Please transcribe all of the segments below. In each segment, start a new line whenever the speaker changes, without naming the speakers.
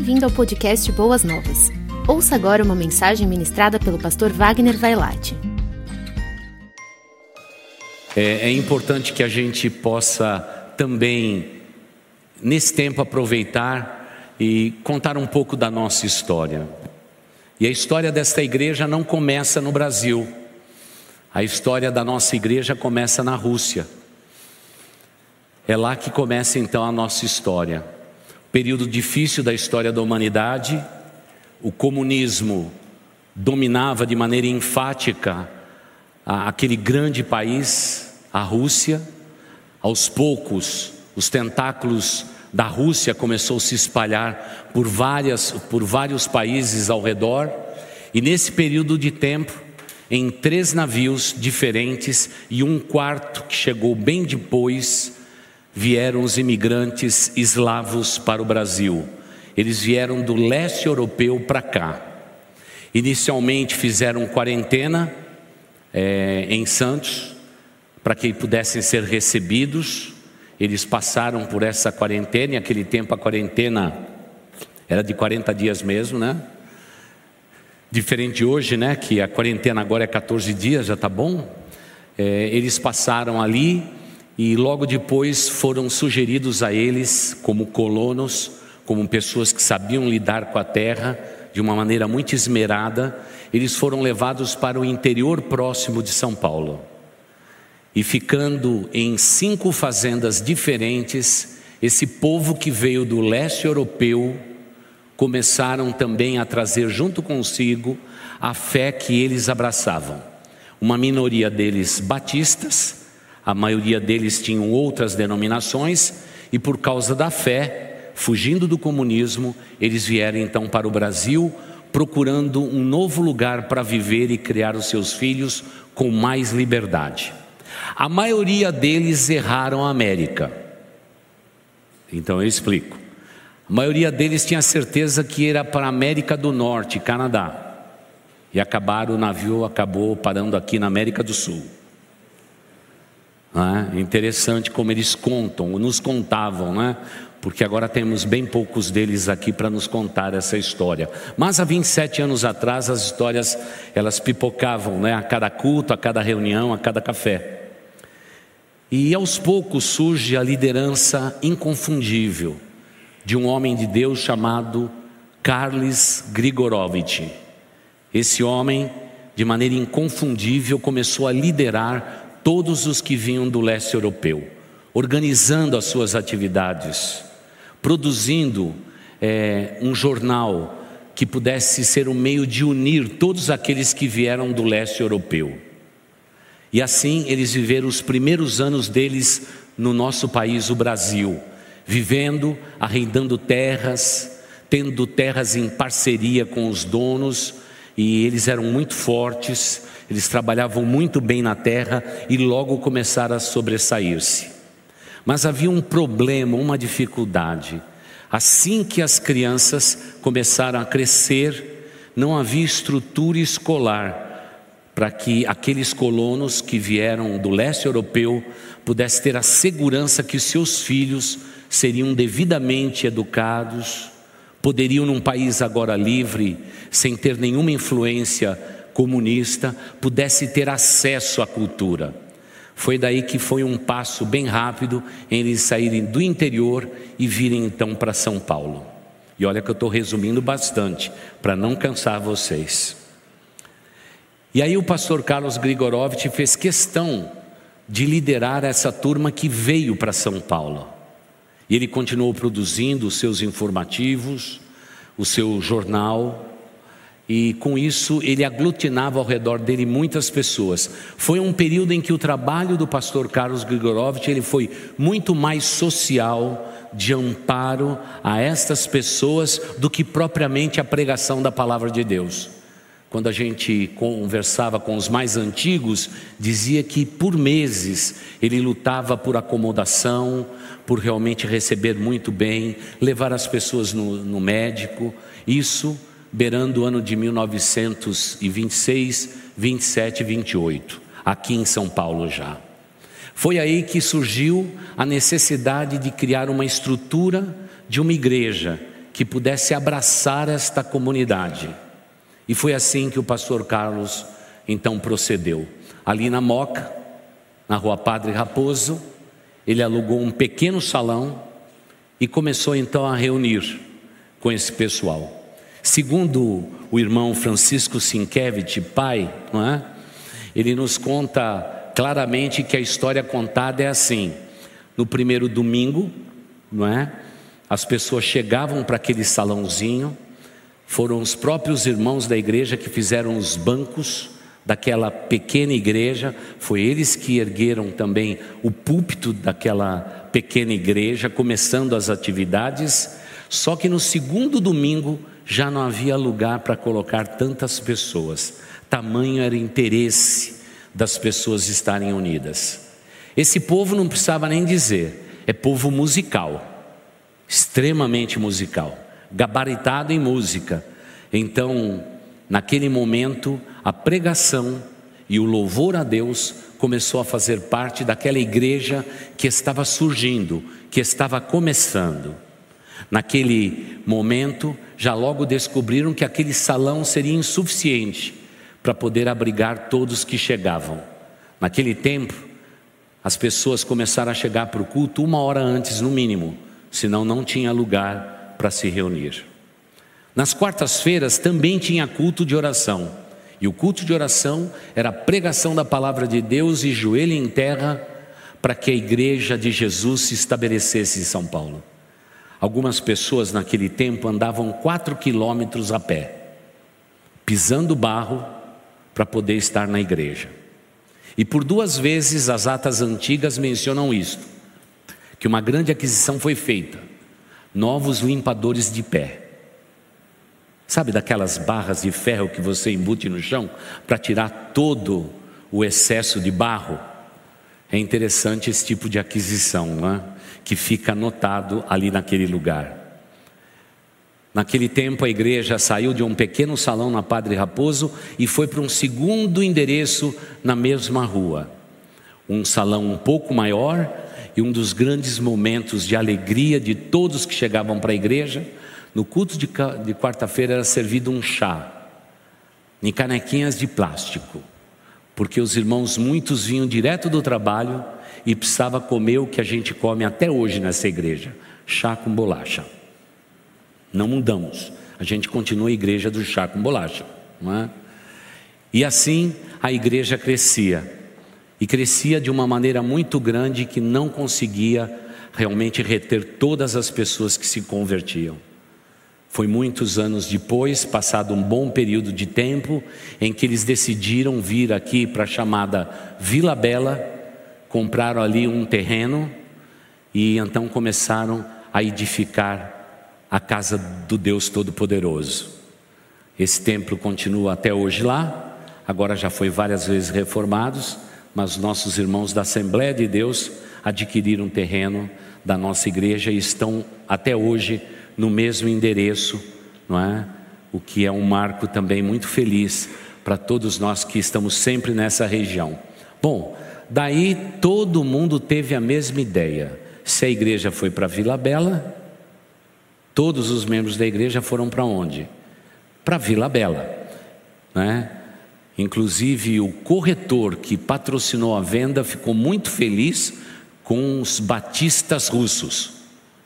Bem-vindo ao podcast Boas Novas. Ouça agora uma mensagem ministrada pelo pastor Wagner Vailate.
É, é importante que a gente possa também, nesse tempo, aproveitar e contar um pouco da nossa história. E a história desta igreja não começa no Brasil. A história da nossa igreja começa na Rússia. É lá que começa então a nossa história. Período difícil da história da humanidade, o comunismo dominava de maneira enfática aquele grande país, a Rússia. Aos poucos, os tentáculos da Rússia começou a se espalhar por, várias, por vários países ao redor, e nesse período de tempo, em três navios diferentes e um quarto que chegou bem depois, vieram os imigrantes eslavos para o Brasil. Eles vieram do leste europeu para cá. Inicialmente fizeram quarentena é, em Santos, para que pudessem ser recebidos. Eles passaram por essa quarentena, e naquele tempo a quarentena era de 40 dias mesmo, né? Diferente hoje, né? Que a quarentena agora é 14 dias, já está bom. É, eles passaram ali e logo depois foram sugeridos a eles, como colonos, como pessoas que sabiam lidar com a terra de uma maneira muito esmerada, eles foram levados para o interior próximo de São Paulo. E ficando em cinco fazendas diferentes, esse povo que veio do leste europeu começaram também a trazer junto consigo a fé que eles abraçavam. Uma minoria deles batistas, a maioria deles tinham outras denominações e por causa da fé, fugindo do comunismo, eles vieram então para o Brasil procurando um novo lugar para viver e criar os seus filhos com mais liberdade. A maioria deles erraram a América. Então eu explico. A maioria deles tinha certeza que era para a América do Norte, Canadá. E acabaram, o navio acabou parando aqui na América do Sul. É interessante como eles contam, nos contavam, né? porque agora temos bem poucos deles aqui para nos contar essa história. Mas há 27 anos atrás as histórias elas pipocavam, né? a cada culto, a cada reunião, a cada café. E aos poucos surge a liderança inconfundível de um homem de Deus chamado Carles Grigorovitch. Esse homem, de maneira inconfundível, começou a liderar todos os que vinham do leste europeu, organizando as suas atividades, produzindo é, um jornal que pudesse ser um meio de unir todos aqueles que vieram do leste europeu. E assim eles viveram os primeiros anos deles no nosso país, o Brasil, vivendo, arrendando terras, tendo terras em parceria com os donos, e eles eram muito fortes, eles trabalhavam muito bem na terra e logo começaram a sobressair-se. Mas havia um problema, uma dificuldade. Assim que as crianças começaram a crescer, não havia estrutura escolar para que aqueles colonos que vieram do leste europeu pudessem ter a segurança que seus filhos seriam devidamente educados, poderiam, num país agora livre, sem ter nenhuma influência comunista pudesse ter acesso à cultura. Foi daí que foi um passo bem rápido em eles saírem do interior e virem então para São Paulo. E olha que eu estou resumindo bastante, para não cansar vocês. E aí o pastor Carlos Grigorovitch fez questão de liderar essa turma que veio para São Paulo. E ele continuou produzindo os seus informativos, o seu jornal, e com isso ele aglutinava ao redor dele muitas pessoas. Foi um período em que o trabalho do pastor Carlos Grigorovitch ele foi muito mais social, de amparo a estas pessoas do que propriamente a pregação da palavra de Deus. Quando a gente conversava com os mais antigos, dizia que por meses ele lutava por acomodação, por realmente receber muito bem, levar as pessoas no, no médico. Isso beirando o ano de 1926, 27 e 28, aqui em São Paulo já. Foi aí que surgiu a necessidade de criar uma estrutura de uma igreja que pudesse abraçar esta comunidade. E foi assim que o pastor Carlos então procedeu. Ali na Moca, na rua Padre Raposo, ele alugou um pequeno salão e começou então a reunir com esse pessoal. Segundo o irmão Francisco Sienkiewicz, pai, não é? ele nos conta claramente que a história contada é assim: no primeiro domingo, não é? As pessoas chegavam para aquele salãozinho, foram os próprios irmãos da igreja que fizeram os bancos daquela pequena igreja, foi eles que ergueram também o púlpito daquela pequena igreja, começando as atividades. Só que no segundo domingo já não havia lugar para colocar tantas pessoas, tamanho era o interesse das pessoas estarem unidas. Esse povo não precisava nem dizer, é povo musical, extremamente musical, gabaritado em música. Então, naquele momento, a pregação e o louvor a Deus começou a fazer parte daquela igreja que estava surgindo, que estava começando. Naquele momento, já logo descobriram que aquele salão seria insuficiente para poder abrigar todos que chegavam. Naquele tempo, as pessoas começaram a chegar para o culto uma hora antes, no mínimo, senão não tinha lugar para se reunir. Nas quartas-feiras também tinha culto de oração, e o culto de oração era a pregação da palavra de Deus e joelho em terra para que a igreja de Jesus se estabelecesse em São Paulo. Algumas pessoas naquele tempo andavam quatro quilômetros a pé, pisando barro para poder estar na igreja. E por duas vezes as atas antigas mencionam isto: que uma grande aquisição foi feita, novos limpadores de pé. Sabe daquelas barras de ferro que você embute no chão para tirar todo o excesso de barro? É interessante esse tipo de aquisição, não é? que fica anotado ali naquele lugar. Naquele tempo, a igreja saiu de um pequeno salão na Padre Raposo e foi para um segundo endereço na mesma rua. Um salão um pouco maior e um dos grandes momentos de alegria de todos que chegavam para a igreja. No culto de, quarta-feira era servido um chá, em canequinhas de plástico, porque os irmãos, muitos vinham direto do trabalho e precisava comer o que a gente come até hoje nessa igreja: chá com bolacha. Não mudamos, a gente continua a igreja do chá com bolacha, não é? E assim a igreja crescia, e crescia de uma maneira muito grande que não conseguia realmente reter todas as pessoas que se convertiam. Foi muitos anos depois, passado um bom período de tempo, em que eles decidiram vir aqui para a chamada Vila Bela compraram ali um terreno e então começaram a edificar a casa do Deus Todo-Poderoso. Esse templo continua até hoje lá, agora já foi várias vezes reformados, mas nossos irmãos da Assembleia de Deus adquiriram terreno da nossa igreja e estão até hoje no mesmo endereço, não é? O que é um marco também muito feliz para todos nós que estamos sempre nessa região. Bom, Daí todo mundo teve a mesma ideia. Se a igreja foi para Vila Bela, todos os membros da igreja foram para onde? Para Vila Bela, né? Inclusive o corretor que patrocinou a venda ficou muito feliz com os batistas russos,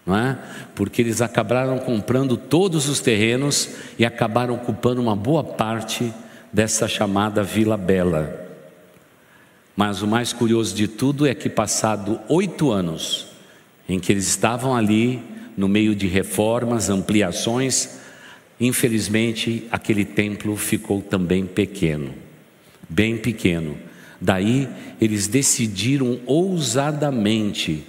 não é? Porque eles acabaram comprando todos os terrenos e acabaram ocupando uma boa parte dessa chamada Vila Bela. Mas o mais curioso de tudo é que, passado oito anos, em que eles estavam ali, no meio de reformas, ampliações, infelizmente aquele templo ficou também pequeno, bem pequeno. Daí eles decidiram ousadamente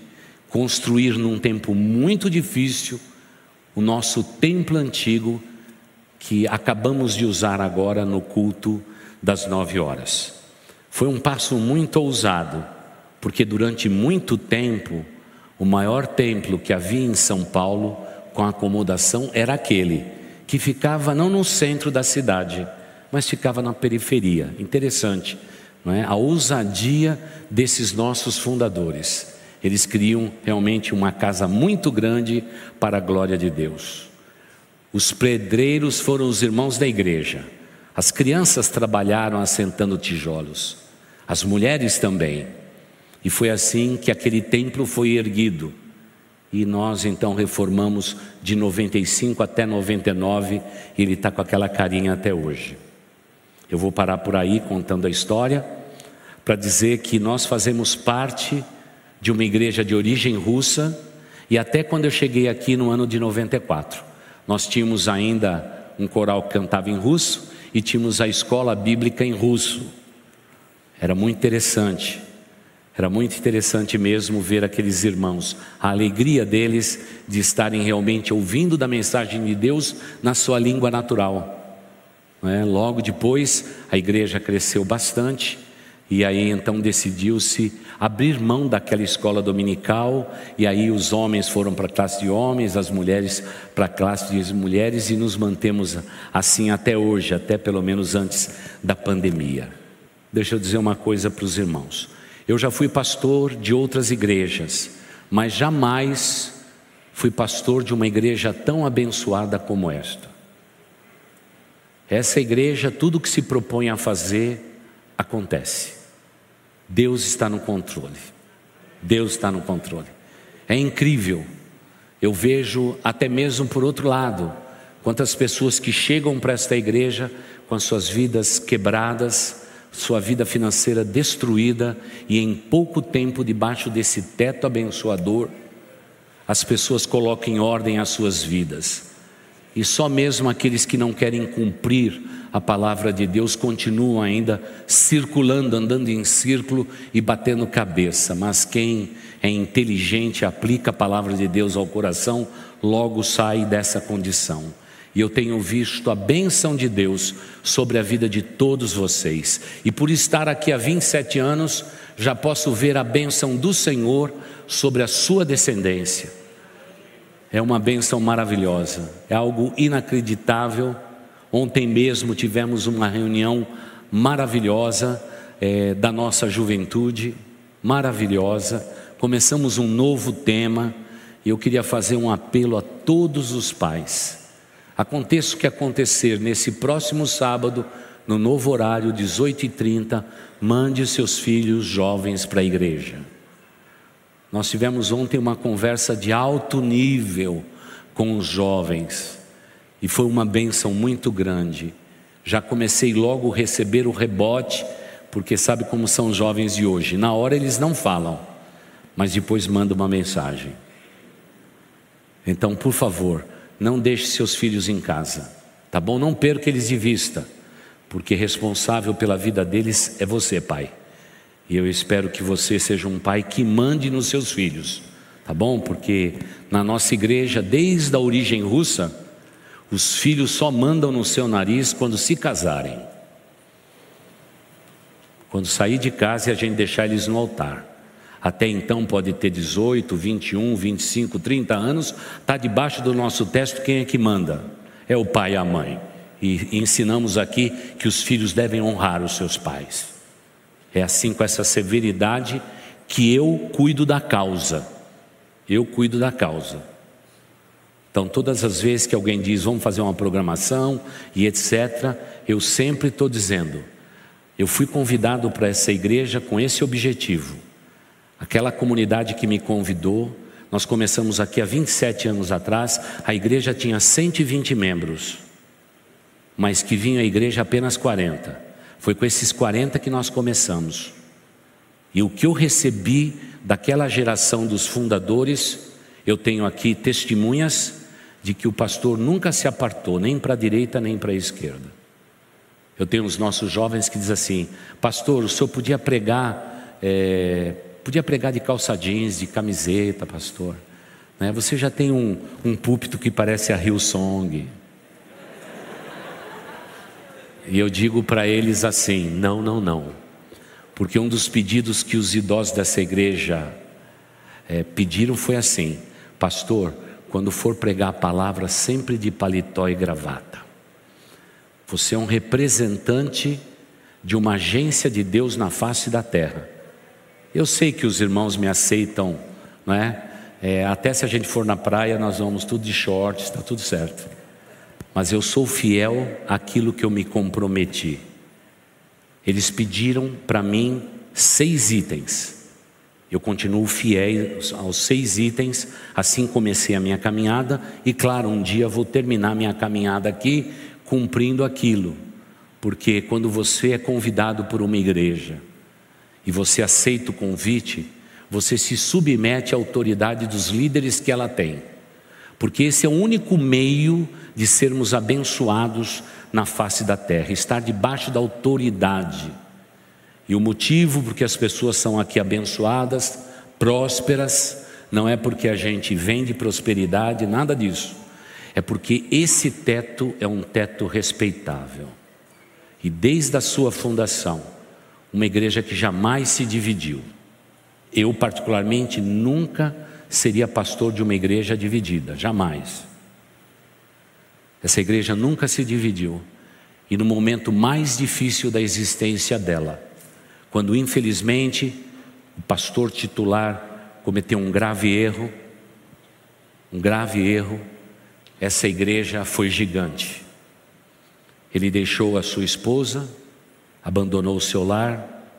construir num tempo muito difícil o nosso templo antigo que acabamos de usar agora no culto das nove horas. Foi um passo muito ousado, porque durante muito tempo, o maior templo que havia em São Paulo, com acomodação, era aquele, que ficava não no centro da cidade, mas ficava na periferia. Interessante, não é? A ousadia desses nossos fundadores. Eles criam realmente uma casa muito grande para a glória de Deus. Os pedreiros foram os irmãos da igreja. As crianças trabalharam assentando tijolos. As mulheres também. E foi assim que aquele templo foi erguido. E nós então reformamos de 95 até 99 e ele está com aquela carinha até hoje. Eu vou parar por aí contando a história para dizer que nós fazemos parte de uma igreja de origem russa e até quando eu cheguei aqui no ano de 94, nós tínhamos ainda um coral que cantava em russo e tínhamos a escola bíblica em russo. Era muito interessante. Era muito interessante mesmo ver aqueles irmãos, a alegria deles de estarem realmente ouvindo da mensagem de Deus na sua língua natural. É? Logo depois, a igreja cresceu bastante e aí então decidiu-se abrir mão daquela escola dominical, e aí os homens foram para a classe de homens, as mulheres para a classe de mulheres, e nos mantemos assim até hoje, até pelo menos antes da pandemia. Deixa eu dizer uma coisa para os irmãos. Eu já fui pastor de outras igrejas, mas jamais fui pastor de uma igreja tão abençoada como esta. Essa igreja, tudo que se propõe a fazer, acontece. Deus está no controle. Deus está no controle. É incrível. Eu vejo até mesmo por outro lado, quantas pessoas que chegam para esta igreja com as suas vidas quebradas, sua vida financeira destruída e em pouco tempo debaixo desse teto abençoador, as pessoas colocam em ordem as suas vidas. E só mesmo aqueles que não querem cumprir a palavra de Deus continuam ainda circulando, andando em círculo e batendo cabeça. Mas quem é inteligente, aplica a palavra de Deus ao coração, logo sai dessa condição. E eu tenho visto a bênção de Deus sobre a vida de todos vocês. E por estar aqui há 27 anos, já posso ver a bênção do Senhor sobre a sua descendência é uma benção maravilhosa, é algo inacreditável. Ontem mesmo tivemos uma reunião maravilhosa é, da nossa juventude, maravilhosa. Começamos um novo tema e eu queria fazer um apelo a todos os pais. Aconteça o que acontecer nesse próximo sábado, no novo horário, 18h30, mande seus filhos jovens para a igreja. Nós tivemos ontem uma conversa de alto nível com os jovens e foi uma benção muito grande. Já comecei logo a receber o rebote, porque sabe como são os jovens de hoje. Na hora eles não falam, mas depois mandam uma mensagem. Então, por favor, não deixe seus filhos em casa, tá bom? Não perca eles de vista, porque responsável pela vida deles é você, pai. E eu espero que você seja um pai que mande nos seus filhos, tá bom? Porque na nossa igreja, desde a origem russa, os filhos só mandam no seu nariz quando se casarem. Quando sair de casa e a gente deixar eles no altar. Até então pode ter 18, 21, 25, 30 anos, está debaixo do nosso texto quem é que manda? É o pai e a mãe. E ensinamos aqui que os filhos devem honrar os seus pais. É assim com essa severidade que eu cuido da causa. Eu cuido da causa. Então, todas as vezes que alguém diz vamos fazer uma programação e etc., eu sempre estou dizendo: eu fui convidado para essa igreja com esse objetivo. Aquela comunidade que me convidou, nós começamos aqui há 27 anos atrás, a igreja tinha 120 membros, mas que vinham à igreja apenas 40. Foi com esses 40 que nós começamos. E o que eu recebi daquela geração dos fundadores, eu tenho aqui testemunhas de que o pastor nunca se apartou, nem para a direita nem para a esquerda. Eu tenho os nossos jovens que dizem assim: Pastor, o senhor podia pregar, é, podia pregar de calça jeans, de camiseta, pastor. Né? Você já tem um, um púlpito que parece a Hillsong. E eu digo para eles assim: não, não, não. Porque um dos pedidos que os idosos dessa igreja é, pediram foi assim: Pastor, quando for pregar a palavra, sempre de paletó e gravata. Você é um representante de uma agência de Deus na face da terra. Eu sei que os irmãos me aceitam, não é? é até se a gente for na praia, nós vamos tudo de shorts, está tudo certo. mas eu sou fiel àquilo que eu me comprometi. Eles pediram para mim seis itens. Eu continuo fiel aos seis itens, assim comecei a minha caminhada, e claro, um dia vou terminar minha caminhada aqui cumprindo aquilo, porque quando você é convidado por uma igreja e você aceita o convite, você se submete à autoridade dos líderes que ela tem, porque esse é o único meio de sermos abençoados na face da terra, estar debaixo da autoridade. E o motivo porque as pessoas são aqui abençoadas, prósperas, não é porque a gente vende prosperidade, nada disso. É porque esse teto é um teto respeitável. E desde a sua fundação, uma igreja que jamais se dividiu. Eu, particularmente, nunca seria pastor de uma igreja dividida, jamais. Essa igreja nunca se dividiu. E no momento mais difícil da existência dela, quando infelizmente o pastor titular cometeu um grave erro, um grave erro, essa igreja foi gigante. Ele deixou a sua esposa, abandonou o seu lar,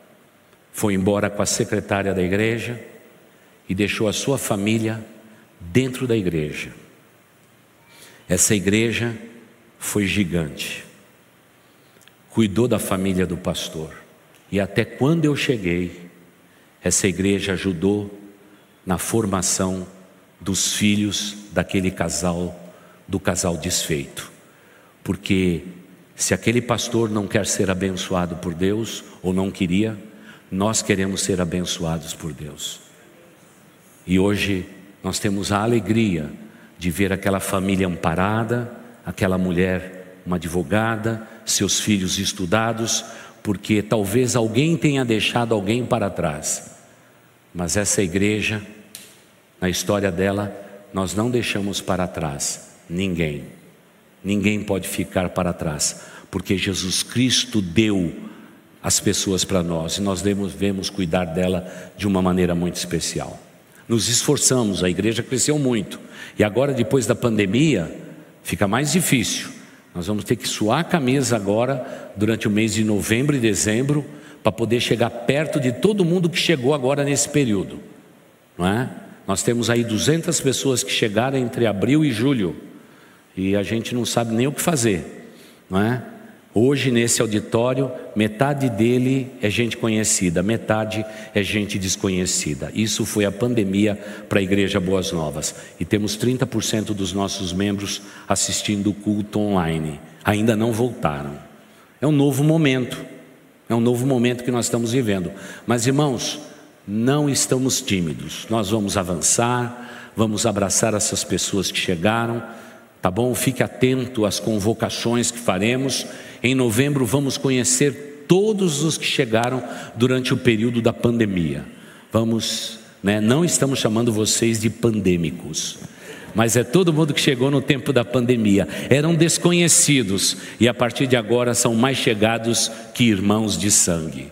foi embora com a secretária da igreja e deixou a sua família dentro da igreja. Essa igreja foi gigante, cuidou da família do pastor, e até quando eu cheguei, essa igreja ajudou na formação dos filhos daquele casal, do casal desfeito. Porque se aquele pastor não quer ser abençoado por Deus, ou não queria, nós queremos ser abençoados por Deus. E hoje nós temos a alegria de ver aquela família amparada, aquela mulher, uma advogada, seus filhos estudados, porque talvez alguém tenha deixado alguém para trás. Mas essa igreja, na história dela, nós não deixamos para trás ninguém. Ninguém pode ficar para trás, porque Jesus Cristo deu as pessoas para nós e nós devemos cuidar dela de uma maneira muito especial. Nos esforçamos, a igreja cresceu muito. E agora, depois da pandemia, fica mais difícil. Nós vamos ter que suar a camisa agora, durante o mês de novembro e dezembro, para poder chegar perto de todo mundo que chegou agora nesse período. Não é? Nós temos aí 200 pessoas que chegaram entre abril e julho. E a gente não sabe nem o que fazer. Não é? Hoje, nesse auditório, metade dele é gente conhecida, metade é gente desconhecida. Isso foi a pandemia para a Igreja Boas Novas. E temos 30% dos nossos membros assistindo o culto online. Ainda não voltaram. É um novo momento. É um novo momento que nós estamos vivendo. Mas, irmãos, não estamos tímidos. Nós vamos avançar, vamos abraçar essas pessoas que chegaram. Tá bom? Fique atento às convocações que faremos em novembro vamos conhecer todos os que chegaram durante o período da pandemia. Vamos, né, não estamos chamando vocês de pandêmicos, mas é todo mundo que chegou no tempo da pandemia. Eram desconhecidos e a partir de agora são mais chegados que irmãos de sangue.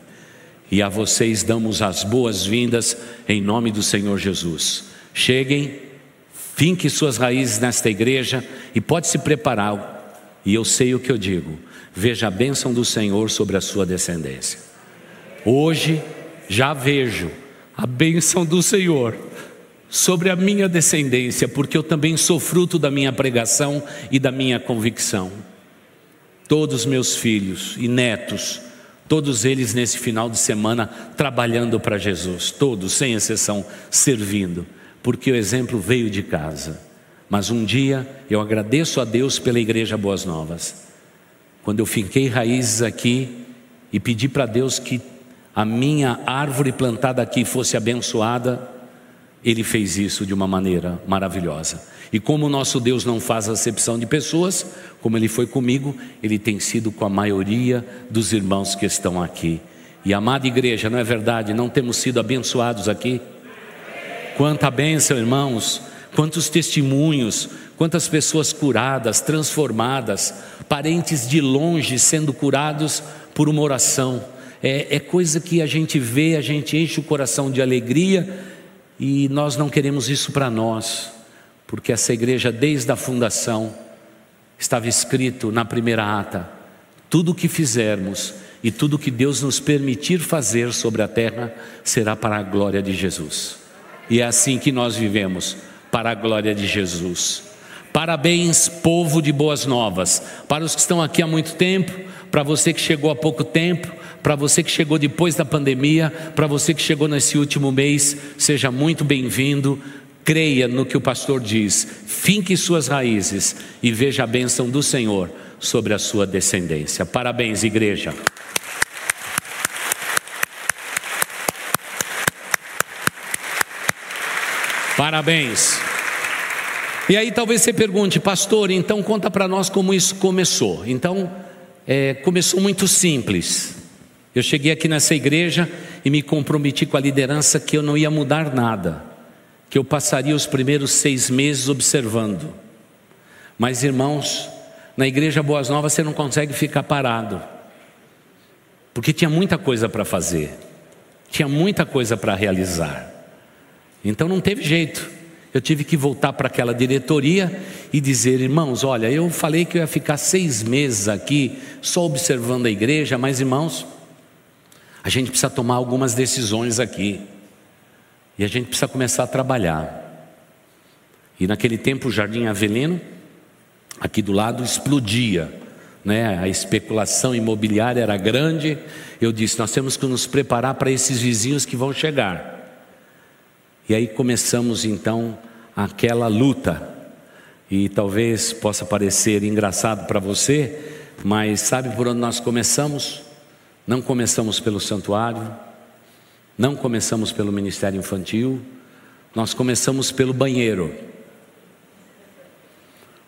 E a vocês damos as boas-vindas em nome do Senhor Jesus. Cheguem, finque suas raízes nesta igreja e pode se preparar. E eu sei o que eu digo veja a bênção do Senhor sobre a sua descendência. Hoje já vejo a bênção do Senhor sobre a minha descendência, porque eu também sou fruto da minha pregação e da minha convicção. Todos meus filhos e netos, todos eles nesse final de semana trabalhando para Jesus, todos, sem exceção, servindo, porque o exemplo veio de casa. Mas um dia eu agradeço a Deus pela Igreja Boas Novas quando eu finquei raízes aqui e pedi para Deus que a minha árvore plantada aqui fosse abençoada, Ele fez isso de uma maneira maravilhosa. E como o nosso Deus não faz acepção de pessoas, como Ele foi comigo, Ele tem sido com a maioria dos irmãos que estão aqui. E amada igreja, não é verdade? Não temos sido abençoados aqui? Quanta bênção, irmãos, quantos testemunhos, quantas pessoas curadas, transformadas, parentes de longe sendo curados por uma oração. É, é coisa que a gente vê, a gente enche o coração de alegria e nós não queremos isso para nós, porque essa igreja, desde a fundação, estava escrito na primeira ata: tudo o que fizermos e tudo o que Deus nos permitir fazer sobre a terra será para a glória de Jesus. E é assim que nós vivemos, para a glória de Jesus. Parabéns, povo de boas novas, para os que estão aqui há muito tempo, para você que chegou há pouco tempo, para você que chegou depois da pandemia, para você que chegou nesse último mês, seja muito bem-vindo. Creia no que o pastor diz, finque suas raízes e veja a bênção do Senhor sobre a sua descendência. Parabéns, igreja. Parabéns. E aí talvez você pergunte, pastor, então conta para nós como isso começou. Então, é, começou muito simples. Eu cheguei aqui nessa igreja e me comprometi com a liderança que eu não ia mudar nada, que eu passaria os primeiros seis meses observando. Mas, irmãos, na igreja Boas Novas você não consegue ficar parado, porque tinha muita coisa para fazer, tinha muita coisa para realizar. Então não teve jeito. Eu tive que voltar para aquela diretoria e dizer, irmãos, olha, eu falei que eu ia ficar seis meses aqui só observando a igreja, mas irmãos, a gente precisa tomar algumas decisões aqui. E a gente precisa começar a trabalhar. E naquele tempo o Jardim Avelino, aqui do lado, explodia. Né? A especulação imobiliária era grande. Eu disse: nós temos que nos preparar para esses vizinhos que vão chegar. E aí começamos então aquela luta. E talvez possa parecer engraçado para você, mas sabe por onde nós começamos? Não começamos pelo santuário, não começamos pelo ministério infantil, nós começamos pelo banheiro.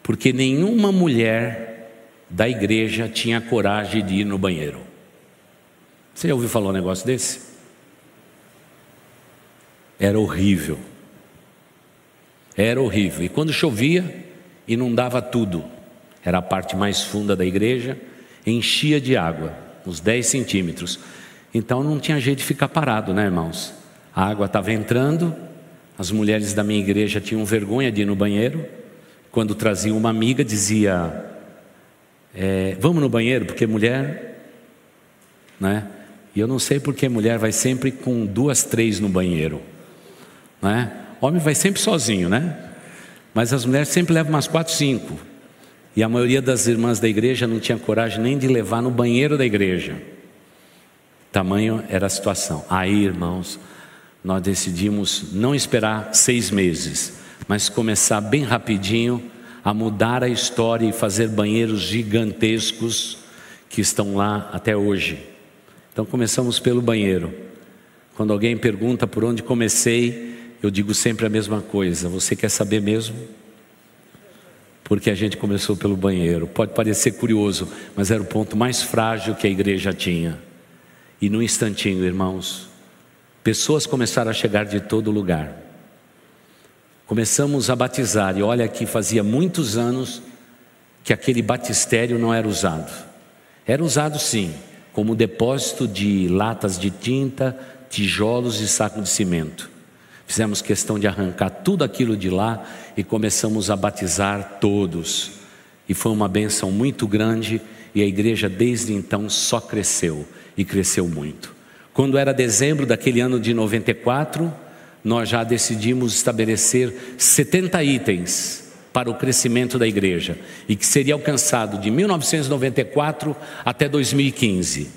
Porque nenhuma mulher da igreja tinha coragem de ir no banheiro. Você já ouviu falar um negócio desse? Era horrível. Era horrível. E quando chovia, inundava tudo. Era a parte mais funda da igreja, enchia de água, uns 10 centímetros. Então não tinha jeito de ficar parado, né, irmãos? A água estava entrando, as mulheres da minha igreja tinham vergonha de ir no banheiro. Quando traziam uma amiga, dizia: é, Vamos no banheiro, porque mulher. Né? E eu não sei porque mulher vai sempre com duas, três no banheiro. Né? Homem vai sempre sozinho, né? Mas as mulheres sempre levam umas quatro, cinco. E a maioria das irmãs da igreja não tinha coragem nem de levar no banheiro da igreja. Tamanho era a situação. Aí, irmãos, nós decidimos não esperar seis meses, mas começar bem rapidinho a mudar a história e fazer banheiros gigantescos que estão lá até hoje. Então começamos pelo banheiro. Quando alguém pergunta por onde comecei, eu digo sempre a mesma coisa. Você quer saber mesmo? Porque a gente começou pelo banheiro. Pode parecer curioso, mas era o ponto mais frágil que a igreja tinha. E num instantinho, irmãos, pessoas começaram a chegar de todo lugar. Começamos a batizar, e olha que fazia muitos anos que aquele batistério não era usado. Era usado sim, como depósito de latas de tinta, tijolos e saco de cimento. Fizemos questão de arrancar tudo aquilo de lá e começamos a batizar todos. E foi uma benção muito grande e a igreja desde então só cresceu e cresceu muito. Quando era dezembro daquele ano de 94, nós já decidimos estabelecer 70 itens para o crescimento da igreja e que seria alcançado de 1994 até 2015.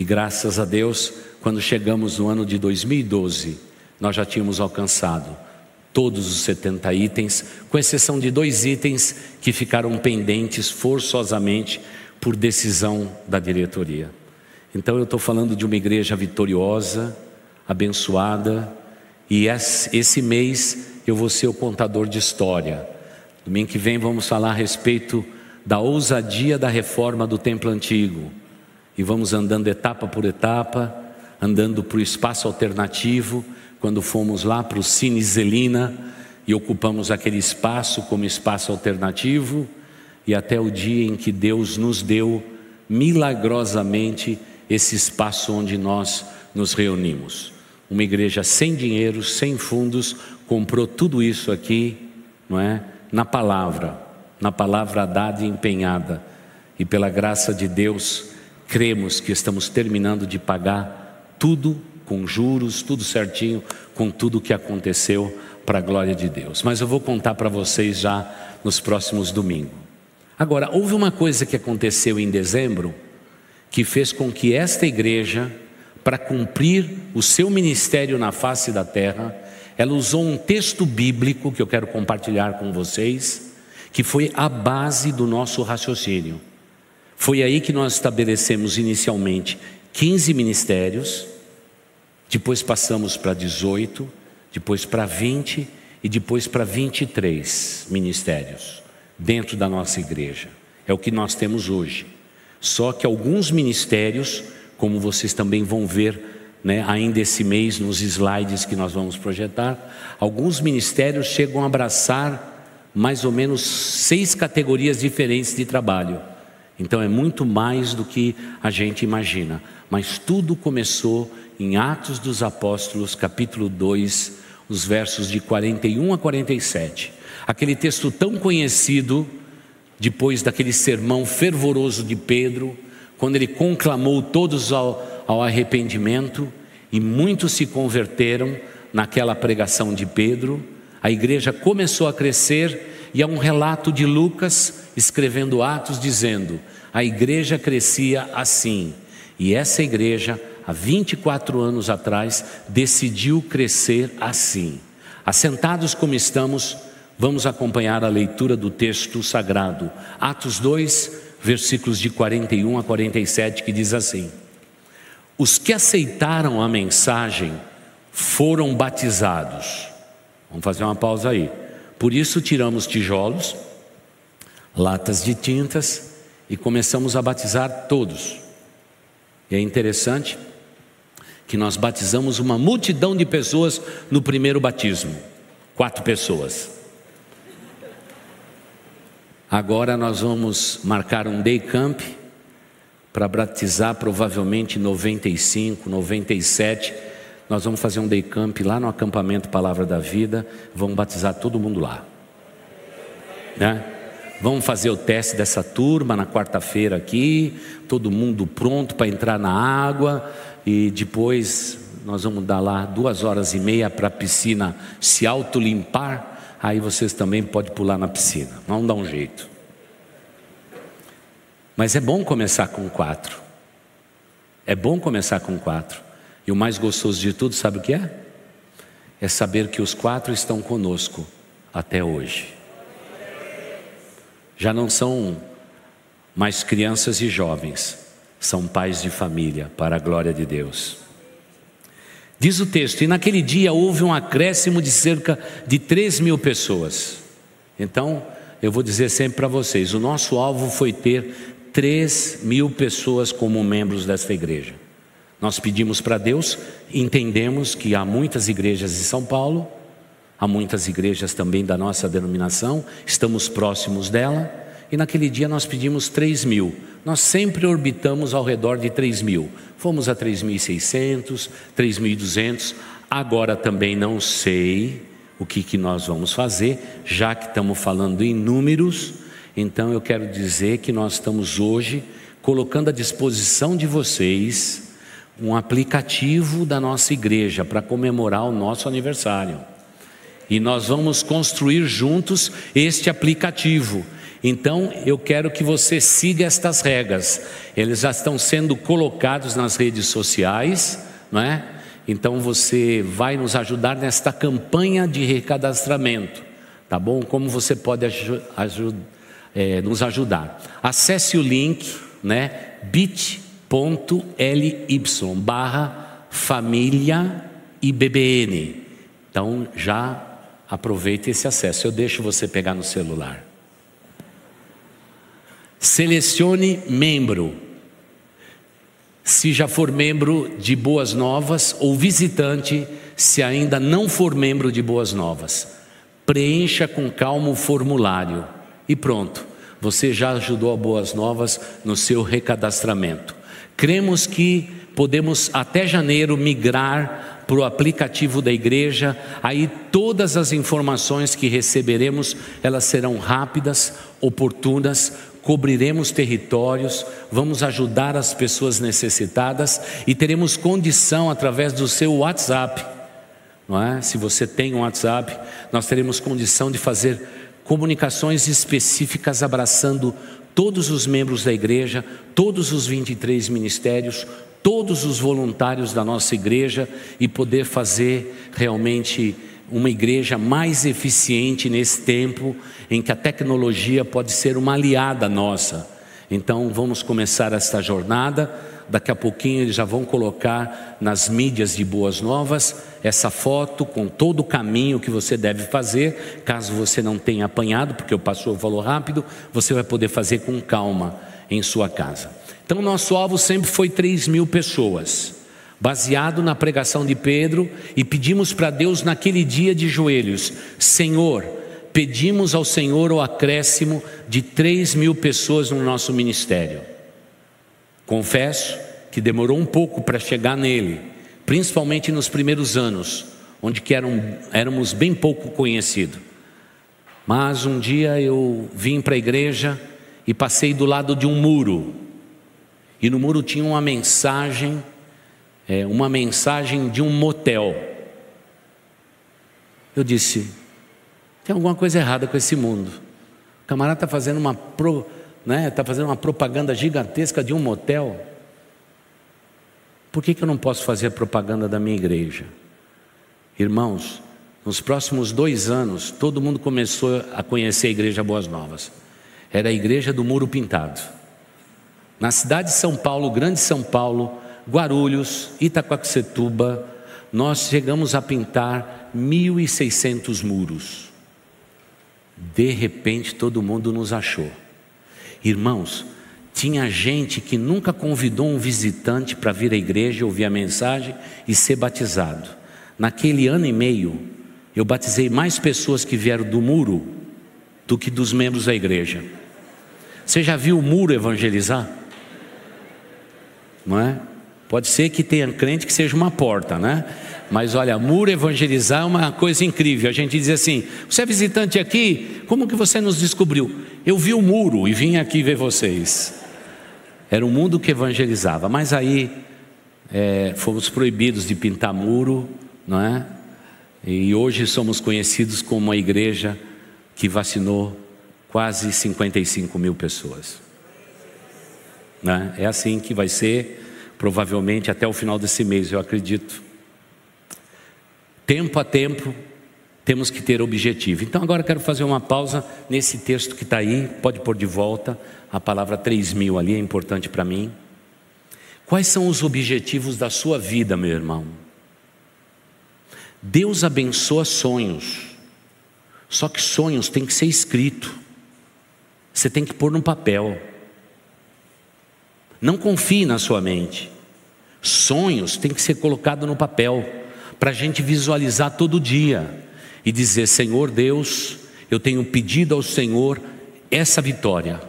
E graças a Deus, quando chegamos no ano de 2012, nós já tínhamos alcançado todos os 70 itens, com exceção de dois itens que ficaram pendentes forçosamente por decisão da diretoria. Então eu estou falando de uma igreja vitoriosa, abençoada, e esse mês eu vou ser o contador de história. Domingo que vem vamos falar a respeito da ousadia da reforma do templo antigo. E vamos andando etapa por etapa, andando para o espaço alternativo quando fomos lá para o Cine Zelina e ocupamos aquele espaço como espaço alternativo, e até o dia em que Deus nos deu milagrosamente esse espaço onde nós nos reunimos. Uma igreja sem dinheiro, sem fundos, comprou tudo isso aqui, não é? Na palavra, na palavra dada e empenhada. E pela graça de Deus, cremos que estamos terminando de pagar tudo com juros, tudo certinho, com tudo o que aconteceu para a glória de Deus. Mas eu vou contar para vocês já nos próximos domingos. Agora, houve uma coisa que aconteceu em dezembro que fez com que esta igreja, para cumprir o seu ministério na face da terra, ela usou um texto bíblico que eu quero compartilhar com vocês, que foi a base do nosso raciocínio. Foi aí que nós estabelecemos inicialmente 15 ministérios, depois passamos para 18, depois para 20 e depois para 23 ministérios dentro da nossa igreja. É o que nós temos hoje. Só que alguns ministérios, como vocês também vão ver né, ainda esse mês nos slides que nós vamos projetar, alguns ministérios chegam a abraçar mais ou menos seis categorias diferentes de trabalho. Então é muito mais do que a gente imagina. Mas tudo começou em Atos dos Apóstolos, capítulo 2, os versos de 41 a 47. Aquele texto tão conhecido, depois daquele sermão fervoroso de Pedro, quando ele conclamou todos ao, ao arrependimento e muitos se converteram naquela pregação de Pedro. A igreja começou a crescer e há um relato de Lucas escrevendo Atos dizendo: a igreja crescia assim. E essa igreja, há 24 anos atrás, decidiu crescer assim. Assentados como estamos, vamos acompanhar a leitura do texto sagrado, Atos 2, versículos de 41 a 47, que diz assim: Os que aceitaram a mensagem foram batizados. Vamos fazer uma pausa aí. Por isso tiramos tijolos, latas de tintas e começamos a batizar todos. E é interessante que nós batizamos uma multidão de pessoas no primeiro batismo quatro pessoas. Agora nós vamos marcar um day camp para batizar provavelmente 95, 97. Nós vamos fazer um day camp lá no acampamento Palavra da Vida. Vamos batizar todo mundo lá. Né? Vamos fazer o teste dessa turma na quarta-feira aqui, todo mundo pronto para entrar na água e depois nós vamos dar lá duas horas e meia para a piscina se autolimpar. Aí vocês também podem pular na piscina. Vamos dar um jeito. Mas é bom começar com quatro. É bom começar com quatro. E o mais gostoso de tudo, sabe o que é? É saber que os quatro estão conosco até hoje já não são mais crianças e jovens, são pais de família, para a glória de Deus. Diz o texto: e naquele dia houve um acréscimo de cerca de 3 mil pessoas. Então, eu vou dizer sempre para vocês: o nosso alvo foi ter 3 mil pessoas como membros desta igreja. Nós pedimos para Deus, entendemos que há muitas igrejas em São Paulo, Há muitas igrejas também da nossa denominação, estamos próximos dela, e naquele dia nós pedimos 3 mil. Nós sempre orbitamos ao redor de 3 mil. Fomos a 3.600, 3.200. Agora também não sei o que, que nós vamos fazer, já que estamos falando em números. Então eu quero dizer que nós estamos hoje colocando à disposição de vocês um aplicativo da nossa igreja para comemorar o nosso aniversário. E nós vamos construir juntos este aplicativo. Então, eu quero que você siga estas regras. Eles já estão sendo colocados nas redes sociais, não é? Então você vai nos ajudar nesta campanha de recadastramento, tá bom? Como você pode é, nos ajudar? Acesse o link, né? bit.ly barra família IBBN. Então já aproveite esse acesso. Eu deixo você pegar no celular. Selecione membro. Se já for membro de Boas Novas ou visitante, se ainda não for membro de Boas Novas. Preencha com calma o formulário e pronto. Você já ajudou a Boas Novas no seu recadastramento. Cremos que podemos até janeiro migrar para o aplicativo da igreja, aí todas as informações que receberemos, elas serão rápidas, oportunas, cobriremos territórios, vamos ajudar as pessoas necessitadas e teremos condição através do seu WhatsApp, não é? Se você tem um WhatsApp, nós teremos condição de fazer comunicações específicas abraçando todos os membros da igreja, todos os 23 ministérios, todos os voluntários da nossa igreja e poder fazer realmente uma igreja mais eficiente nesse tempo em que a tecnologia pode ser uma aliada nossa. Então vamos começar esta jornada. Daqui a pouquinho eles já vão colocar nas mídias de Boas Novas essa foto com todo o caminho que você deve fazer. Caso você não tenha apanhado, porque o pastor falou rápido, você vai poder fazer com calma em sua casa. Então, nosso alvo sempre foi 3 mil pessoas baseado na pregação de Pedro, e pedimos para Deus naquele dia de joelhos: Senhor, pedimos ao Senhor o acréscimo de 3 mil pessoas no nosso ministério. Confesso que demorou um pouco para chegar nele, principalmente nos primeiros anos, onde que eram, éramos bem pouco conhecidos. Mas um dia eu vim para a igreja e passei do lado de um muro, e no muro tinha uma mensagem é, uma mensagem de um motel. Eu disse: tem alguma coisa errada com esse mundo. O camarada está fazendo uma pro, né, tá fazendo uma propaganda gigantesca de um motel. Por que, que eu não posso fazer a propaganda da minha igreja? Irmãos, nos próximos dois anos, todo mundo começou a conhecer a Igreja Boas Novas. Era a igreja do Muro Pintado. Na cidade de São Paulo, Grande São Paulo, Guarulhos, Itacoaxetuba, nós chegamos a pintar 1.600 muros. De repente todo mundo nos achou. Irmãos, tinha gente que nunca convidou um visitante para vir à igreja, ouvir a mensagem e ser batizado. Naquele ano e meio, eu batizei mais pessoas que vieram do muro do que dos membros da igreja. Você já viu o muro evangelizar? Não é? Pode ser que tenha crente que seja uma porta, né? Mas olha, muro evangelizar é uma coisa incrível. A gente diz assim: você é visitante aqui? Como que você nos descobriu? Eu vi o muro e vim aqui ver vocês. Era o mundo que evangelizava. Mas aí é, fomos proibidos de pintar muro, não é? E hoje somos conhecidos como uma igreja que vacinou quase 55 mil pessoas. Né? É assim que vai ser provavelmente até o final desse mês, eu acredito. Tempo a tempo, temos que ter objetivo. Então, agora quero fazer uma pausa nesse texto que está aí, pode pôr de volta, a palavra 3 mil ali é importante para mim. Quais são os objetivos da sua vida, meu irmão? Deus abençoa sonhos, só que sonhos tem que ser escrito, você tem que pôr no papel. Não confie na sua mente. Sonhos têm que ser colocados no papel para a gente visualizar todo dia e dizer: Senhor Deus, eu tenho pedido ao Senhor essa vitória.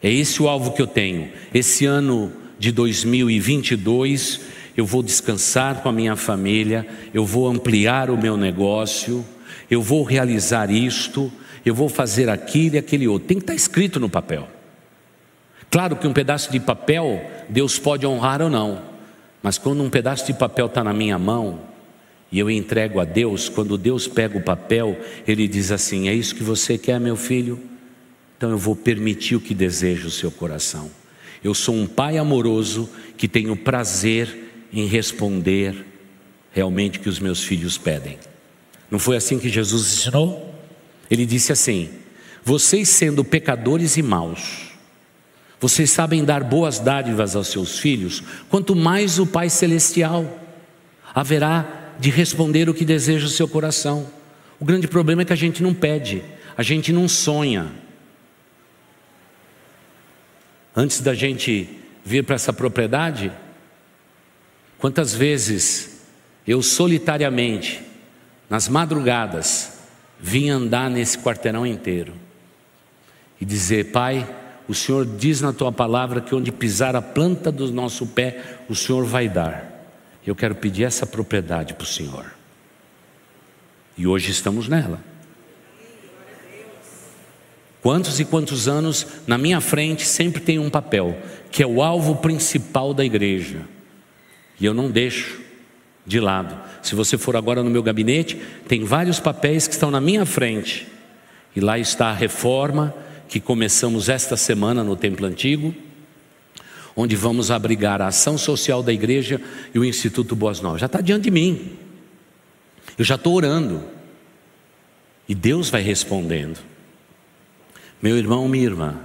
É esse o alvo que eu tenho. Esse ano de 2022, eu vou descansar com a minha família, eu vou ampliar o meu negócio, eu vou realizar isto, eu vou fazer aquilo e aquele outro. Tem que estar escrito no papel. Claro que um pedaço de papel Deus pode honrar ou não, mas quando um pedaço de papel está na minha mão e eu entrego a Deus, quando Deus pega o papel, Ele diz assim: É isso que você quer, meu filho? Então eu vou permitir o que deseja o seu coração. Eu sou um pai amoroso que tenho prazer em responder realmente o que os meus filhos pedem. Não foi assim que Jesus ensinou? Ele disse assim: Vocês sendo pecadores e maus, vocês sabem dar boas dádivas aos seus filhos, quanto mais o Pai Celestial haverá de responder o que deseja o seu coração. O grande problema é que a gente não pede, a gente não sonha. Antes da gente vir para essa propriedade, quantas vezes eu solitariamente, nas madrugadas, vim andar nesse quarteirão inteiro e dizer: Pai, o Senhor diz na tua palavra que onde pisar a planta do nosso pé, o Senhor vai dar. Eu quero pedir essa propriedade para o Senhor. E hoje estamos nela. Quantos e quantos anos na minha frente sempre tem um papel, que é o alvo principal da igreja. E eu não deixo de lado. Se você for agora no meu gabinete, tem vários papéis que estão na minha frente. E lá está a reforma que começamos esta semana no Templo Antigo, onde vamos abrigar a ação social da igreja e o Instituto Boas Novas. Já está diante de mim. Eu já estou orando. E Deus vai respondendo. Meu irmão, minha irmã,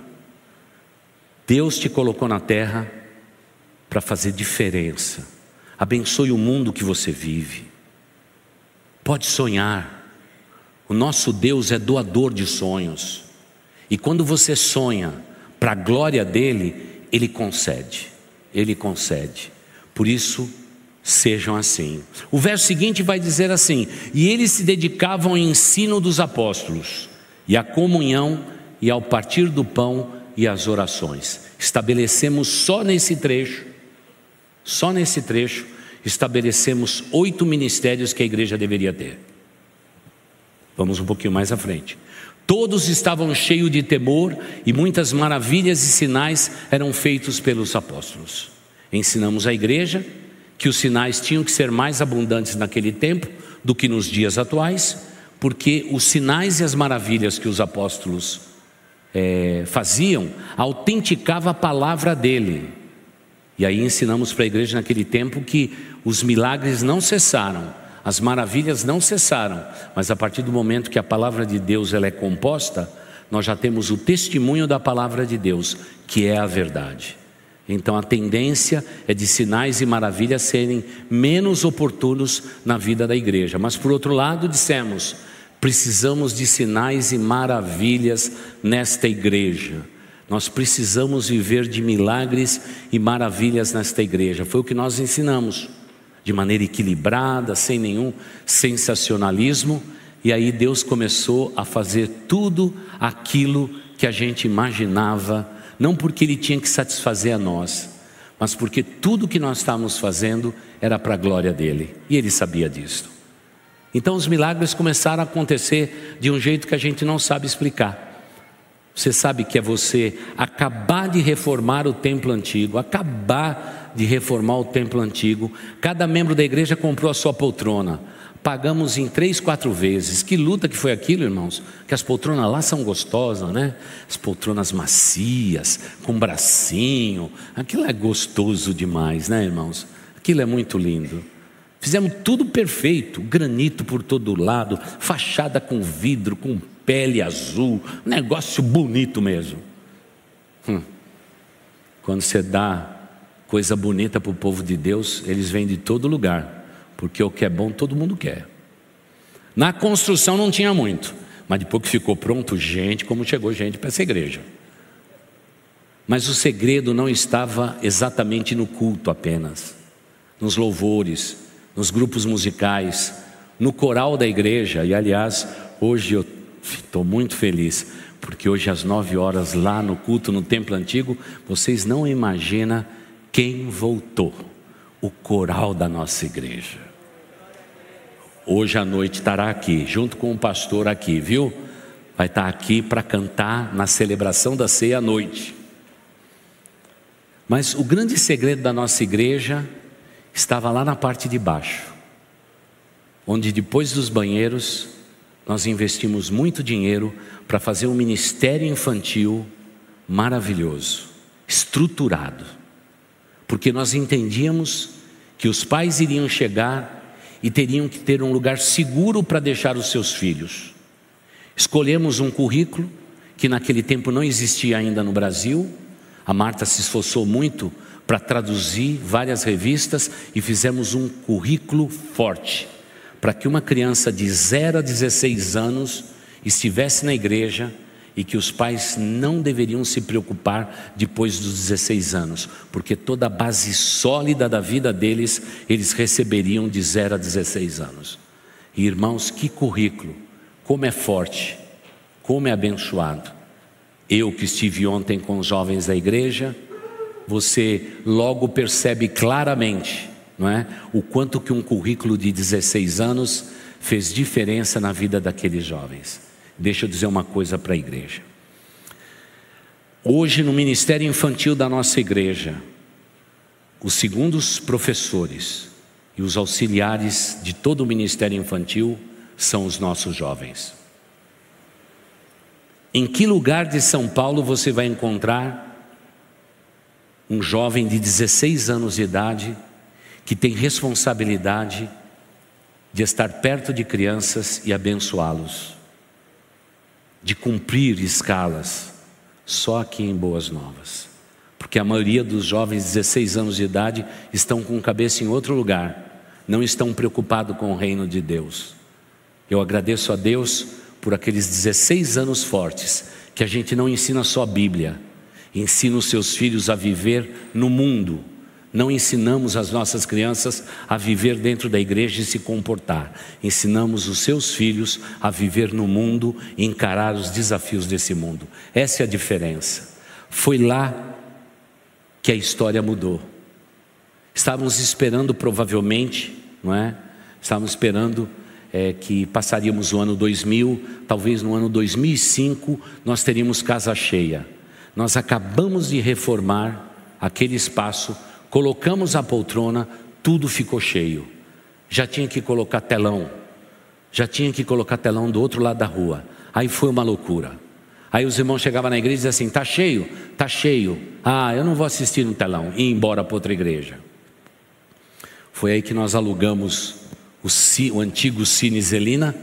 Deus te colocou na terra para fazer diferença. Abençoe o mundo que você vive. Pode sonhar. O nosso Deus é doador de sonhos. E quando você sonha para a glória dele, ele concede. Ele concede. Por isso, sejam assim. O verso seguinte vai dizer assim: E eles se dedicavam ao ensino dos apóstolos e à comunhão e ao partir do pão e as orações. Estabelecemos só nesse trecho, só nesse trecho, estabelecemos oito ministérios que a igreja deveria ter. Vamos um pouquinho mais à frente. Todos estavam cheios de temor e muitas maravilhas e sinais eram feitos pelos apóstolos. Ensinamos à igreja que os sinais tinham que ser mais abundantes naquele tempo do que nos dias atuais, porque os sinais e as maravilhas que os apóstolos é, faziam autenticava a palavra dele. E aí ensinamos para a igreja naquele tempo que os milagres não cessaram, as maravilhas não cessaram, mas a partir do momento que a palavra de Deus ela é composta, nós já temos o testemunho da palavra de Deus, que é a verdade. Então a tendência é de sinais e maravilhas serem menos oportunos na vida da igreja. Mas por outro lado, dissemos, Precisamos de sinais e maravilhas nesta igreja. Nós precisamos viver de milagres e maravilhas nesta igreja. Foi o que nós ensinamos, de maneira equilibrada, sem nenhum sensacionalismo. E aí Deus começou a fazer tudo aquilo que a gente imaginava, não porque Ele tinha que satisfazer a nós, mas porque tudo que nós estávamos fazendo era para a glória dele. E Ele sabia disso. Então os milagres começaram a acontecer de um jeito que a gente não sabe explicar. Você sabe que é você acabar de reformar o templo antigo, acabar de reformar o templo antigo. Cada membro da igreja comprou a sua poltrona. Pagamos em três, quatro vezes. Que luta que foi aquilo, irmãos? Que as poltronas lá são gostosas, né? As poltronas macias, com bracinho. Aquilo é gostoso demais, né, irmãos? Aquilo é muito lindo. Fizemos tudo perfeito, granito por todo lado, fachada com vidro, com pele azul, negócio bonito mesmo. Hum. Quando você dá coisa bonita para o povo de Deus, eles vêm de todo lugar, porque o que é bom todo mundo quer. Na construção não tinha muito, mas depois que ficou pronto, gente, como chegou gente para essa igreja. Mas o segredo não estava exatamente no culto apenas, nos louvores, nos grupos musicais, no coral da igreja. E aliás, hoje eu estou muito feliz, porque hoje às nove horas, lá no culto no templo antigo, vocês não imaginam quem voltou o coral da nossa igreja. Hoje à noite estará aqui, junto com o pastor aqui, viu? Vai estar aqui para cantar na celebração da ceia à noite. Mas o grande segredo da nossa igreja estava lá na parte de baixo, onde depois dos banheiros nós investimos muito dinheiro para fazer um ministério infantil maravilhoso, estruturado, porque nós entendíamos que os pais iriam chegar e teriam que ter um lugar seguro para deixar os seus filhos. Escolhemos um currículo que naquele tempo não existia ainda no Brasil. A Marta se esforçou muito para traduzir várias revistas e fizemos um currículo forte para que uma criança de 0 a 16 anos estivesse na igreja e que os pais não deveriam se preocupar depois dos 16 anos, porque toda a base sólida da vida deles eles receberiam de 0 a 16 anos. E irmãos, que currículo, como é forte, como é abençoado. Eu que estive ontem com os jovens da igreja, você logo percebe claramente, não é? O quanto que um currículo de 16 anos fez diferença na vida daqueles jovens. Deixa eu dizer uma coisa para a igreja. Hoje, no ministério infantil da nossa igreja, os segundos professores e os auxiliares de todo o ministério infantil são os nossos jovens. Em que lugar de São Paulo você vai encontrar um jovem de 16 anos de idade que tem responsabilidade de estar perto de crianças e abençoá-los, de cumprir escalas, só aqui em Boas Novas. Porque a maioria dos jovens de 16 anos de idade estão com a cabeça em outro lugar, não estão preocupados com o reino de Deus. Eu agradeço a Deus por aqueles 16 anos fortes, que a gente não ensina só a Bíblia, ensina os seus filhos a viver no mundo. Não ensinamos as nossas crianças a viver dentro da igreja e se comportar. Ensinamos os seus filhos a viver no mundo e encarar os desafios desse mundo. Essa é a diferença. Foi lá que a história mudou. Estávamos esperando provavelmente, não é? Estávamos esperando é, que passaríamos o ano 2000, talvez no ano 2005 nós teríamos casa cheia. Nós acabamos de reformar aquele espaço, colocamos a poltrona, tudo ficou cheio. Já tinha que colocar telão, já tinha que colocar telão do outro lado da rua. Aí foi uma loucura. Aí os irmãos chegavam na igreja e diziam assim: tá cheio, tá cheio. Ah, eu não vou assistir no telão e ir embora para outra igreja. Foi aí que nós alugamos o, o antigo Cine Zelina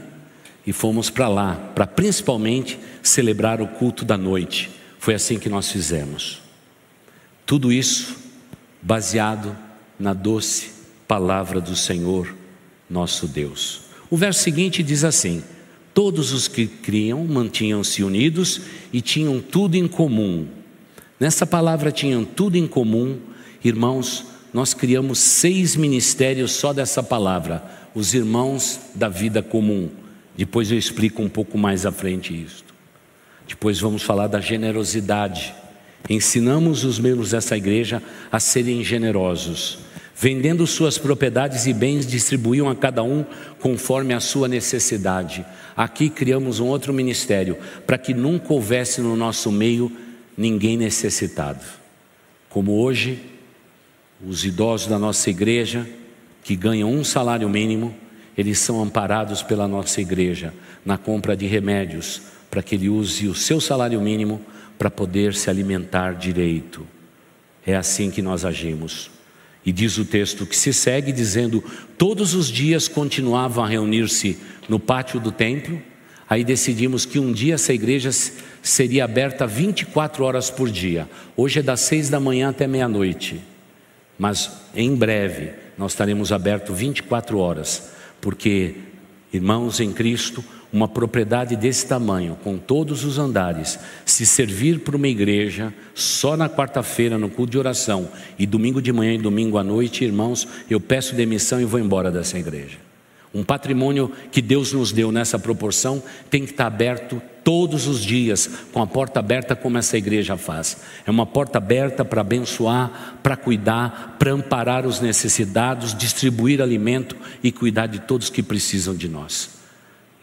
e fomos para lá, para principalmente celebrar o culto da noite. Foi assim que nós fizemos. Tudo isso baseado na doce palavra do Senhor, nosso Deus. O verso seguinte diz assim: Todos os que criam mantinham-se unidos e tinham tudo em comum. Nessa palavra tinham tudo em comum, irmãos, nós criamos seis ministérios só dessa palavra os irmãos da vida comum. Depois eu explico um pouco mais à frente isso. Depois vamos falar da generosidade. Ensinamos os membros dessa igreja a serem generosos. Vendendo suas propriedades e bens, distribuíam a cada um conforme a sua necessidade. Aqui criamos um outro ministério, para que nunca houvesse no nosso meio ninguém necessitado. Como hoje, os idosos da nossa igreja que ganham um salário mínimo, eles são amparados pela nossa igreja na compra de remédios, para que ele use o seu salário mínimo para poder se alimentar direito. É assim que nós agimos. E diz o texto que se segue dizendo: todos os dias continuavam a reunir-se no pátio do templo. Aí decidimos que um dia essa igreja seria aberta 24 horas por dia. Hoje é das seis da manhã até meia-noite. Mas em breve nós estaremos abertos 24 horas, porque, irmãos em Cristo, uma propriedade desse tamanho, com todos os andares, se servir para uma igreja só na quarta-feira, no culto de oração, e domingo de manhã e domingo à noite, irmãos, eu peço demissão e vou embora dessa igreja. Um patrimônio que Deus nos deu nessa proporção tem que estar aberto todos os dias, com a porta aberta, como essa igreja faz. É uma porta aberta para abençoar, para cuidar, para amparar os necessitados, distribuir alimento e cuidar de todos que precisam de nós.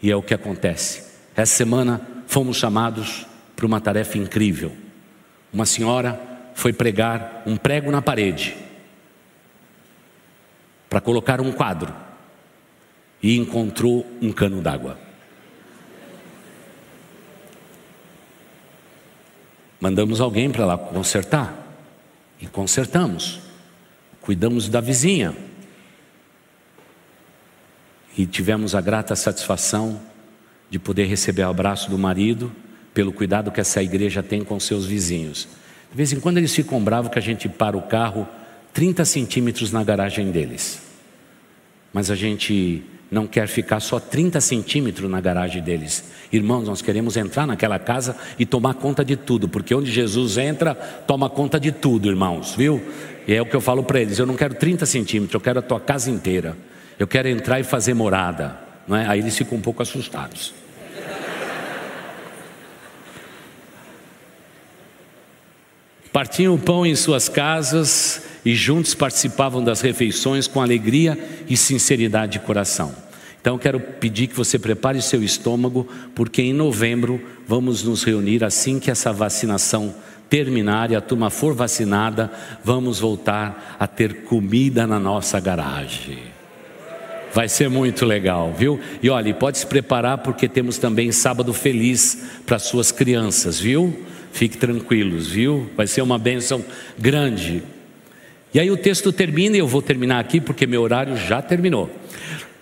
E é o que acontece. Essa semana fomos chamados para uma tarefa incrível. Uma senhora foi pregar um prego na parede para colocar um quadro e encontrou um cano d'água. Mandamos alguém para lá consertar. E consertamos. Cuidamos da vizinha. E tivemos a grata satisfação de poder receber o abraço do marido pelo cuidado que essa igreja tem com seus vizinhos. De vez em quando eles ficam bravos que a gente para o carro 30 centímetros na garagem deles. Mas a gente não quer ficar só 30 centímetros na garagem deles. Irmãos, nós queremos entrar naquela casa e tomar conta de tudo, porque onde Jesus entra, toma conta de tudo, irmãos, viu? E é o que eu falo para eles: eu não quero 30 centímetros, eu quero a tua casa inteira. Eu quero entrar e fazer morada. Não é? Aí eles ficam um pouco assustados. Partiam o pão em suas casas e juntos participavam das refeições com alegria e sinceridade de coração. Então eu quero pedir que você prepare seu estômago, porque em novembro vamos nos reunir assim que essa vacinação terminar e a turma for vacinada, vamos voltar a ter comida na nossa garagem. Vai ser muito legal, viu? E olha, pode se preparar porque temos também sábado feliz para suas crianças, viu? Fique tranquilos, viu? Vai ser uma bênção grande. E aí o texto termina, e eu vou terminar aqui porque meu horário já terminou.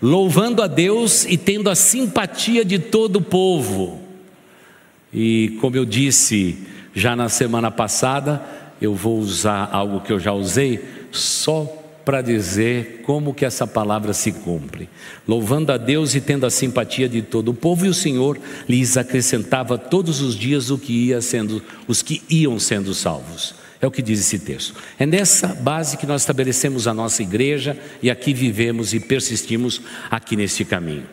Louvando a Deus e tendo a simpatia de todo o povo. E como eu disse já na semana passada, eu vou usar algo que eu já usei, só para dizer como que essa palavra se cumpre. Louvando a Deus e tendo a simpatia de todo o povo, e o Senhor lhes acrescentava todos os dias o que ia sendo, os que iam sendo salvos. É o que diz esse texto. É nessa base que nós estabelecemos a nossa igreja e aqui vivemos e persistimos aqui neste caminho.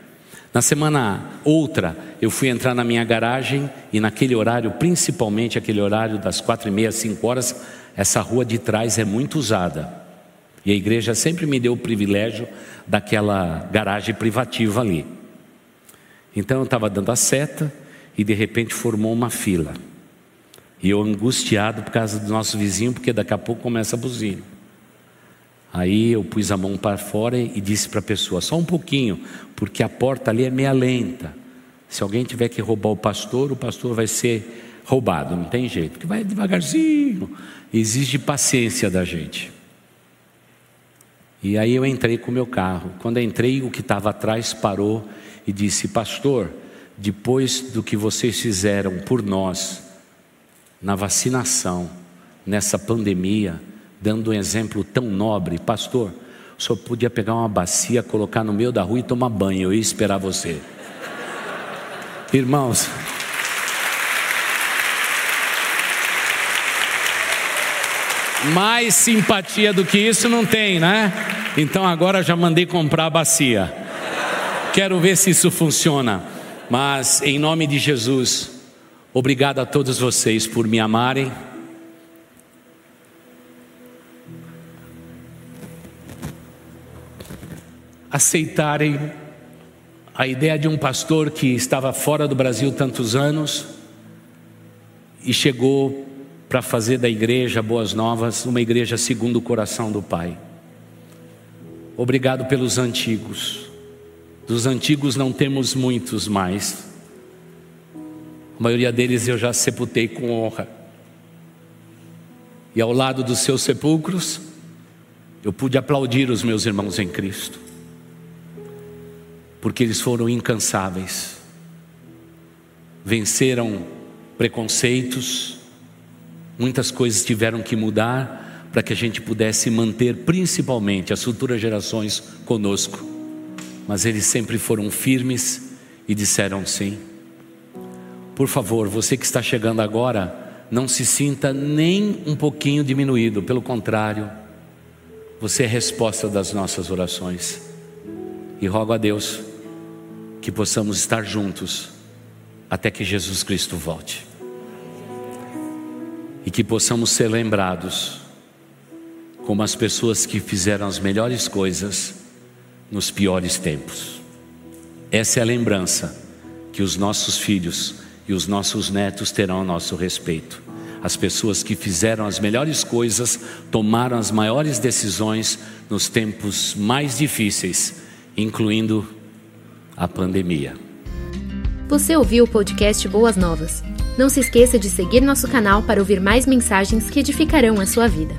Na semana outra, eu fui entrar na minha garagem e naquele horário, principalmente aquele horário das quatro e meia, cinco horas, essa rua de trás é muito usada. E a igreja sempre me deu o privilégio daquela garagem privativa ali. Então eu estava dando a seta e de repente formou uma fila. E eu angustiado por causa do nosso vizinho, porque daqui a pouco começa a buzina. Aí eu pus a mão para fora e disse para a pessoa: só um pouquinho, porque a porta ali é meia lenta. Se alguém tiver que roubar o pastor, o pastor vai ser roubado, não tem jeito, porque vai devagarzinho. Exige paciência da gente. E aí eu entrei com o meu carro. Quando entrei, o que estava atrás parou e disse: Pastor, depois do que vocês fizeram por nós, na vacinação, nessa pandemia, dando um exemplo tão nobre, pastor, o senhor podia pegar uma bacia, colocar no meio da rua e tomar banho, eu ia esperar você. Irmãos, Mais simpatia do que isso não tem, né? Então agora já mandei comprar a bacia. Quero ver se isso funciona. Mas em nome de Jesus, obrigado a todos vocês por me amarem. Aceitarem a ideia de um pastor que estava fora do Brasil tantos anos e chegou para fazer da igreja Boas Novas uma igreja segundo o coração do Pai. Obrigado pelos antigos. Dos antigos não temos muitos mais. A maioria deles eu já sepultei com honra. E ao lado dos seus sepulcros, eu pude aplaudir os meus irmãos em Cristo, porque eles foram incansáveis, venceram preconceitos, Muitas coisas tiveram que mudar para que a gente pudesse manter principalmente as futuras gerações conosco. Mas eles sempre foram firmes e disseram sim. Por favor, você que está chegando agora, não se sinta nem um pouquinho diminuído, pelo contrário, você é resposta das nossas orações. E rogo a Deus que possamos estar juntos até que Jesus Cristo volte e que possamos ser lembrados como as pessoas que fizeram as melhores coisas nos piores tempos. Essa é a lembrança que os nossos filhos e os nossos netos terão a nosso respeito. As pessoas que fizeram as melhores coisas, tomaram as maiores decisões nos tempos mais difíceis, incluindo a pandemia.
Você ouviu o podcast Boas Novas? Não se esqueça de seguir nosso canal para ouvir mais mensagens que edificarão a sua vida.